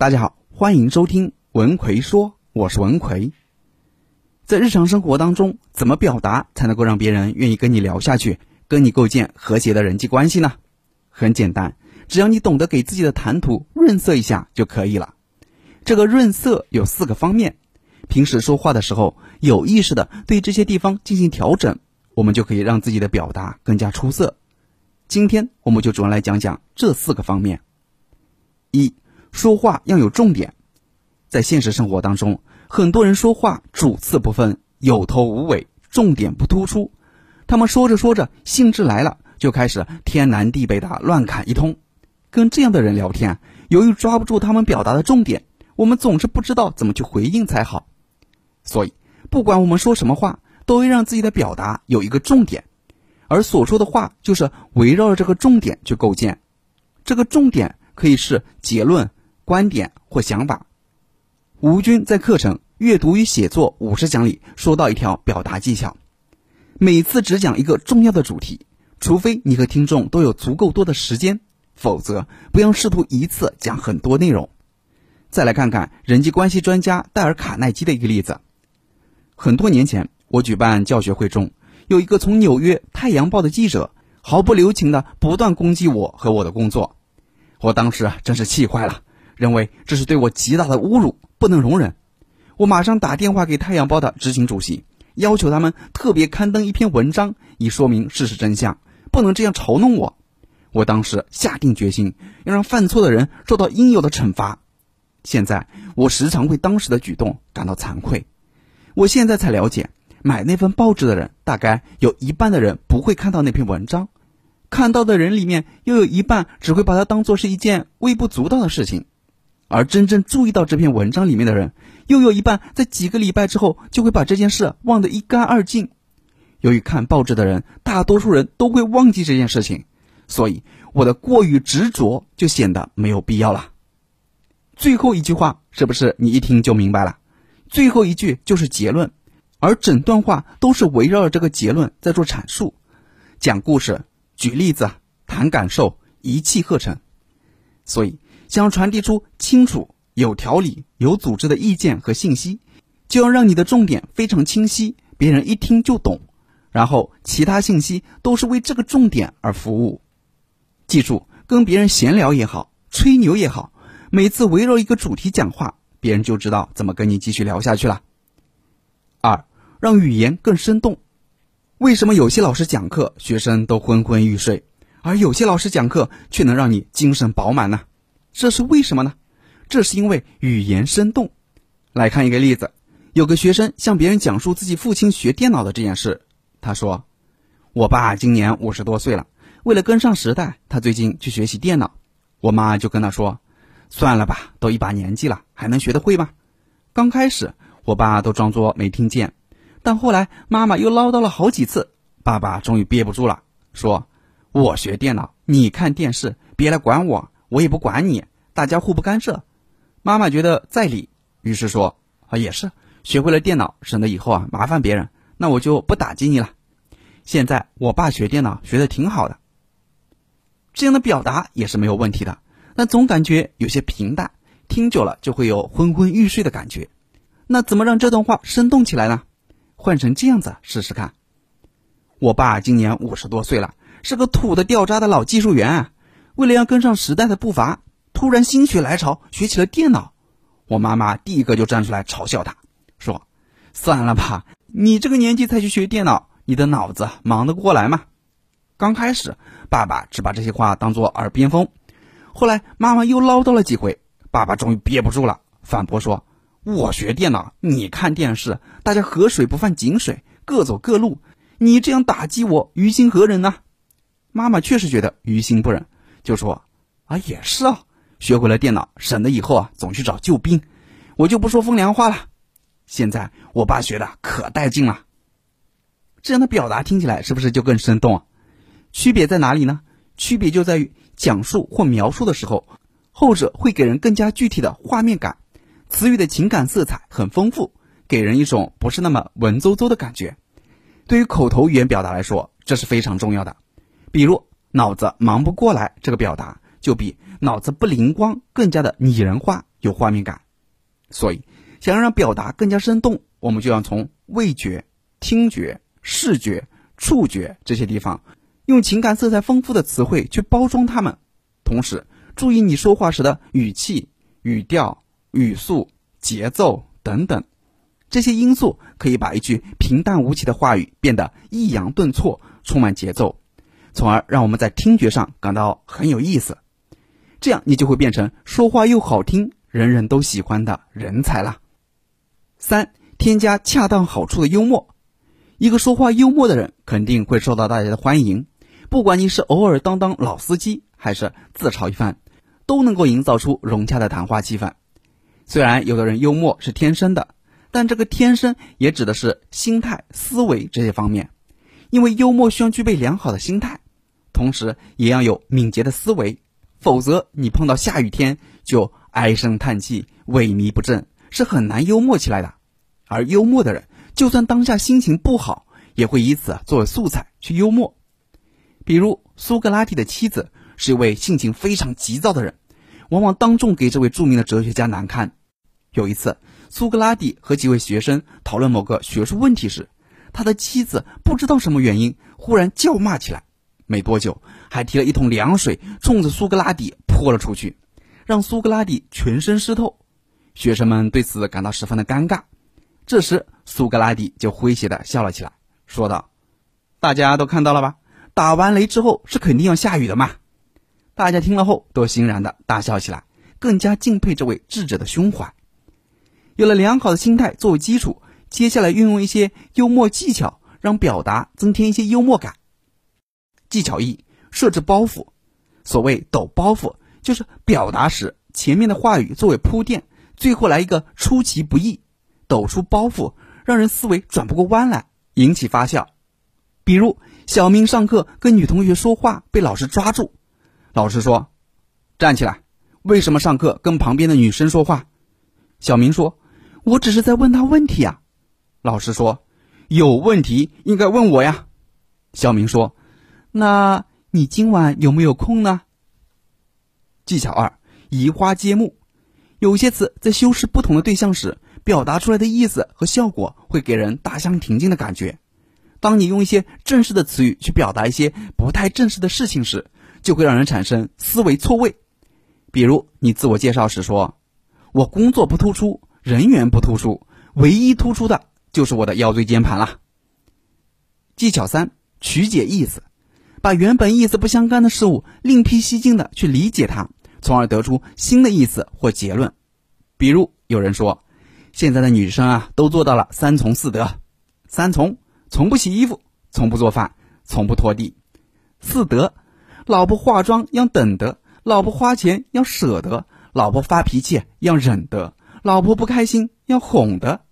大家好，欢迎收听文奎说，我是文奎。在日常生活当中，怎么表达才能够让别人愿意跟你聊下去，跟你构建和谐的人际关系呢？很简单，只要你懂得给自己的谈吐润色一下就可以了。这个润色有四个方面，平时说话的时候有意识的对这些地方进行调整，我们就可以让自己的表达更加出色。今天我们就主要来讲讲这四个方面。一说话要有重点，在现实生活当中，很多人说话主次不分，有头无尾，重点不突出。他们说着说着，兴致来了，就开始天南地北的乱侃一通。跟这样的人聊天，由于抓不住他们表达的重点，我们总是不知道怎么去回应才好。所以，不管我们说什么话，都会让自己的表达有一个重点，而所说的话就是围绕着这个重点去构建。这个重点可以是结论。观点或想法，吴军在课程《阅读与写作五十讲》里说到一条表达技巧：每次只讲一个重要的主题，除非你和听众都有足够多的时间，否则不要试图一次讲很多内容。再来看看人际关系专家戴尔·卡耐基的一个例子。很多年前，我举办教学会中，有一个从纽约《太阳报》的记者，毫不留情的不断攻击我和我的工作，我当时真是气坏了。认为这是对我极大的侮辱，不能容忍。我马上打电话给《太阳报》的执行主席，要求他们特别刊登一篇文章，以说明事实真相，不能这样嘲弄我。我当时下定决心，要让犯错的人受到应有的惩罚。现在我时常为当时的举动感到惭愧。我现在才了解，买那份报纸的人，大概有一半的人不会看到那篇文章，看到的人里面又有一半只会把它当做是一件微不足道的事情。而真正注意到这篇文章里面的人，又有一半在几个礼拜之后就会把这件事忘得一干二净。由于看报纸的人，大多数人都会忘记这件事情，所以我的过于执着就显得没有必要了。最后一句话是不是你一听就明白了？最后一句就是结论，而整段话都是围绕着这个结论在做阐述，讲故事、举例子、谈感受，一气呵成。所以。想要传递出清楚、有条理、有组织的意见和信息，就要让你的重点非常清晰，别人一听就懂。然后其他信息都是为这个重点而服务。记住，跟别人闲聊也好，吹牛也好，每次围绕一个主题讲话，别人就知道怎么跟你继续聊下去了。二，让语言更生动。为什么有些老师讲课，学生都昏昏欲睡，而有些老师讲课却能让你精神饱满呢？这是为什么呢？这是因为语言生动。来看一个例子，有个学生向别人讲述自己父亲学电脑的这件事。他说：“我爸今年五十多岁了，为了跟上时代，他最近去学习电脑。我妈就跟他说：‘算了吧，都一把年纪了，还能学得会吗？’刚开始，我爸都装作没听见，但后来妈妈又唠叨了好几次，爸爸终于憋不住了，说：‘我学电脑，你看电视，别来管我。’”我也不管你，大家互不干涉。妈妈觉得在理，于是说：“啊，也是，学会了电脑，省得以后啊麻烦别人，那我就不打击你了。”现在我爸学电脑学的挺好的，这样的表达也是没有问题的，但总感觉有些平淡，听久了就会有昏昏欲睡的感觉。那怎么让这段话生动起来呢？换成这样子试试看：我爸今年五十多岁了，是个土的掉渣的老技术员。为了要跟上时代的步伐，突然心血来潮学起了电脑。我妈妈第一个就站出来嘲笑他，说：“算了吧，你这个年纪才去学电脑，你的脑子忙得过来吗？”刚开始，爸爸只把这些话当做耳边风。后来妈妈又唠叨了几回，爸爸终于憋不住了，反驳说：“我学电脑，你看电视，大家河水不犯井水，各走各路。你这样打击我，于心何忍呢？”妈妈确实觉得于心不忍。就说啊，也是啊，学会了电脑，省得以后啊总去找救兵。我就不说风凉话了。现在我爸学的可带劲了。这样的表达听起来是不是就更生动啊？区别在哪里呢？区别就在于讲述或描述的时候，后者会给人更加具体的画面感，词语的情感色彩很丰富，给人一种不是那么文绉绉的感觉。对于口头语言表达来说，这是非常重要的。比如。脑子忙不过来，这个表达就比脑子不灵光更加的拟人化、有画面感。所以，想要让表达更加生动，我们就要从味觉、听觉、视觉、触觉这些地方，用情感色彩丰富的词汇去包装它们。同时，注意你说话时的语气、语调、语速、节奏等等，这些因素可以把一句平淡无奇的话语变得抑扬顿挫、充满节奏，从而让我们在听觉上感到很有意思。这样，你就会变成说话又好听、人人都喜欢的人才了。三、添加恰当好处的幽默。一个说话幽默的人，肯定会受到大家的欢迎。不管你是偶尔当当老司机。还是自嘲一番，都能够营造出融洽的谈话气氛。虽然有的人幽默是天生的，但这个天生也指的是心态、思维这些方面。因为幽默需要具备良好的心态，同时也要有敏捷的思维，否则你碰到下雨天就唉声叹气、萎靡不振，是很难幽默起来的。而幽默的人，就算当下心情不好，也会以此作为素材去幽默。比如苏格拉底的妻子。是一位性情非常急躁的人，往往当众给这位著名的哲学家难堪。有一次，苏格拉底和几位学生讨论某个学术问题时，他的妻子不知道什么原因，忽然叫骂起来。没多久，还提了一桶凉水冲着苏格拉底泼了出去，让苏格拉底全身湿透。学生们对此感到十分的尴尬。这时，苏格拉底就诙谐的笑了起来，说道：“大家都看到了吧？打完雷之后是肯定要下雨的嘛。”大家听了后都欣然的大笑起来，更加敬佩这位智者的胸怀。有了良好的心态作为基础，接下来运用一些幽默技巧，让表达增添一些幽默感。技巧一：设置包袱。所谓抖包袱，就是表达时前面的话语作为铺垫，最后来一个出其不意，抖出包袱，让人思维转不过弯来，引起发笑。比如小明上课跟女同学说话，被老师抓住。老师说：“站起来，为什么上课跟旁边的女生说话？”小明说：“我只是在问他问题呀。”老师说：“有问题应该问我呀。”小明说：“那你今晚有没有空呢？”技巧二：移花接木。有些词在修饰不同的对象时，表达出来的意思和效果会给人大相庭径的感觉。当你用一些正式的词语去表达一些不太正式的事情时，就会让人产生思维错位，比如你自我介绍时说：“我工作不突出，人缘不突出，唯一突出的就是我的腰椎间盘了。”技巧三：曲解意思，把原本意思不相干的事物另辟蹊径的去理解它，从而得出新的意思或结论。比如有人说：“现在的女生啊，都做到了三从四德。三从：从不洗衣服，从不做饭，从不拖地。四德。”老婆化妆要等得，老婆花钱要舍得，老婆发脾气要忍得，老婆不开心要哄的。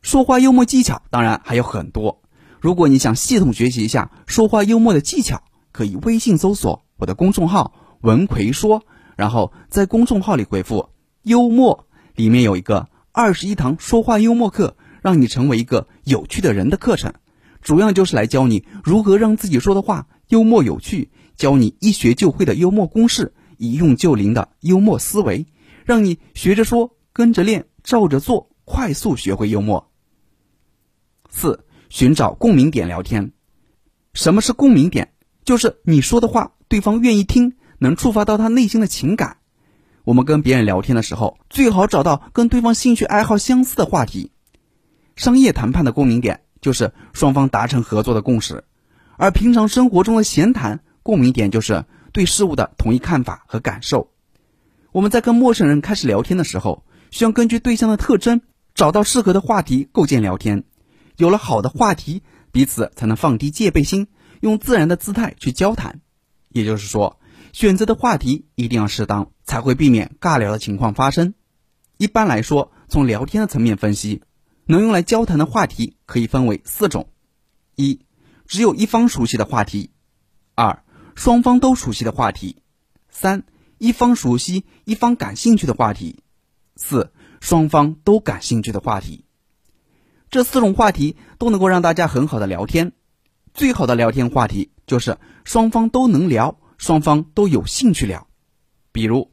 说话幽默技巧当然还有很多，如果你想系统学习一下说话幽默的技巧，可以微信搜索我的公众号“文奎说”，然后在公众号里回复“幽默”，里面有一个二十一堂说话幽默课，让你成为一个有趣的人的课程，主要就是来教你如何让自己说的话。幽默有趣，教你一学就会的幽默公式，一用就灵的幽默思维，让你学着说，跟着练，照着做，快速学会幽默。四、寻找共鸣点聊天。什么是共鸣点？就是你说的话，对方愿意听，能触发到他内心的情感。我们跟别人聊天的时候，最好找到跟对方兴趣爱好相似的话题。商业谈判的共鸣点，就是双方达成合作的共识。而平常生活中的闲谈共鸣点就是对事物的统一看法和感受。我们在跟陌生人开始聊天的时候，需要根据对象的特征找到适合的话题构建聊天。有了好的话题，彼此才能放低戒备心，用自然的姿态去交谈。也就是说，选择的话题一定要适当，才会避免尬聊的情况发生。一般来说，从聊天的层面分析，能用来交谈的话题可以分为四种：一。只有一方熟悉的话题，二双方都熟悉的话题，三一方熟悉一方感兴趣的话题，四双方都感兴趣的话题。这四种话题都能够让大家很好的聊天。最好的聊天话题就是双方都能聊，双方都有兴趣聊。比如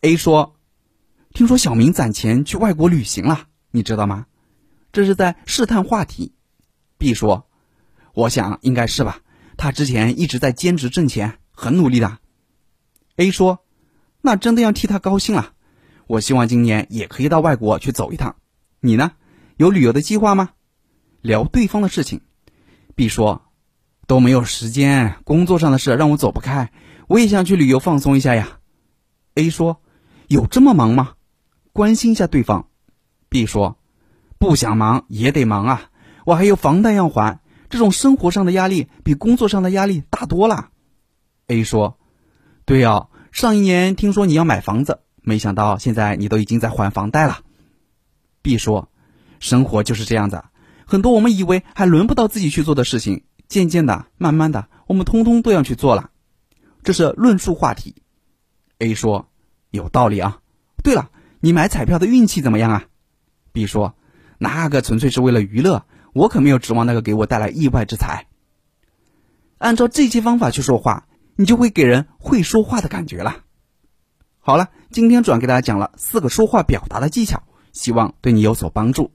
，A 说：“听说小明攒钱去外国旅行了，你知道吗？这是在试探话题。B 说：“我想应该是吧，他之前一直在兼职挣钱，很努力的。”A 说：“那真的要替他高兴了。我希望今年也可以到外国去走一趟。你呢？有旅游的计划吗？”聊对方的事情，B 说：“都没有时间，工作上的事让我走不开。我也想去旅游放松一下呀。”A 说：“有这么忙吗？”关心一下对方。B 说：“不想忙也得忙啊，我还有房贷要还，这种生活上的压力比工作上的压力大多了。”A 说：“对哦，上一年听说你要买房子，没想到现在你都已经在还房贷了。”B 说：“生活就是这样子，很多我们以为还轮不到自己去做的事情，渐渐的、慢慢的，我们通通都要去做了。”这是论述话题。A 说：“有道理啊。对了。”你买彩票的运气怎么样啊？B 说：“那个纯粹是为了娱乐，我可没有指望那个给我带来意外之财。”按照这些方法去说话，你就会给人会说话的感觉了。好了，今天主要给大家讲了四个说话表达的技巧，希望对你有所帮助。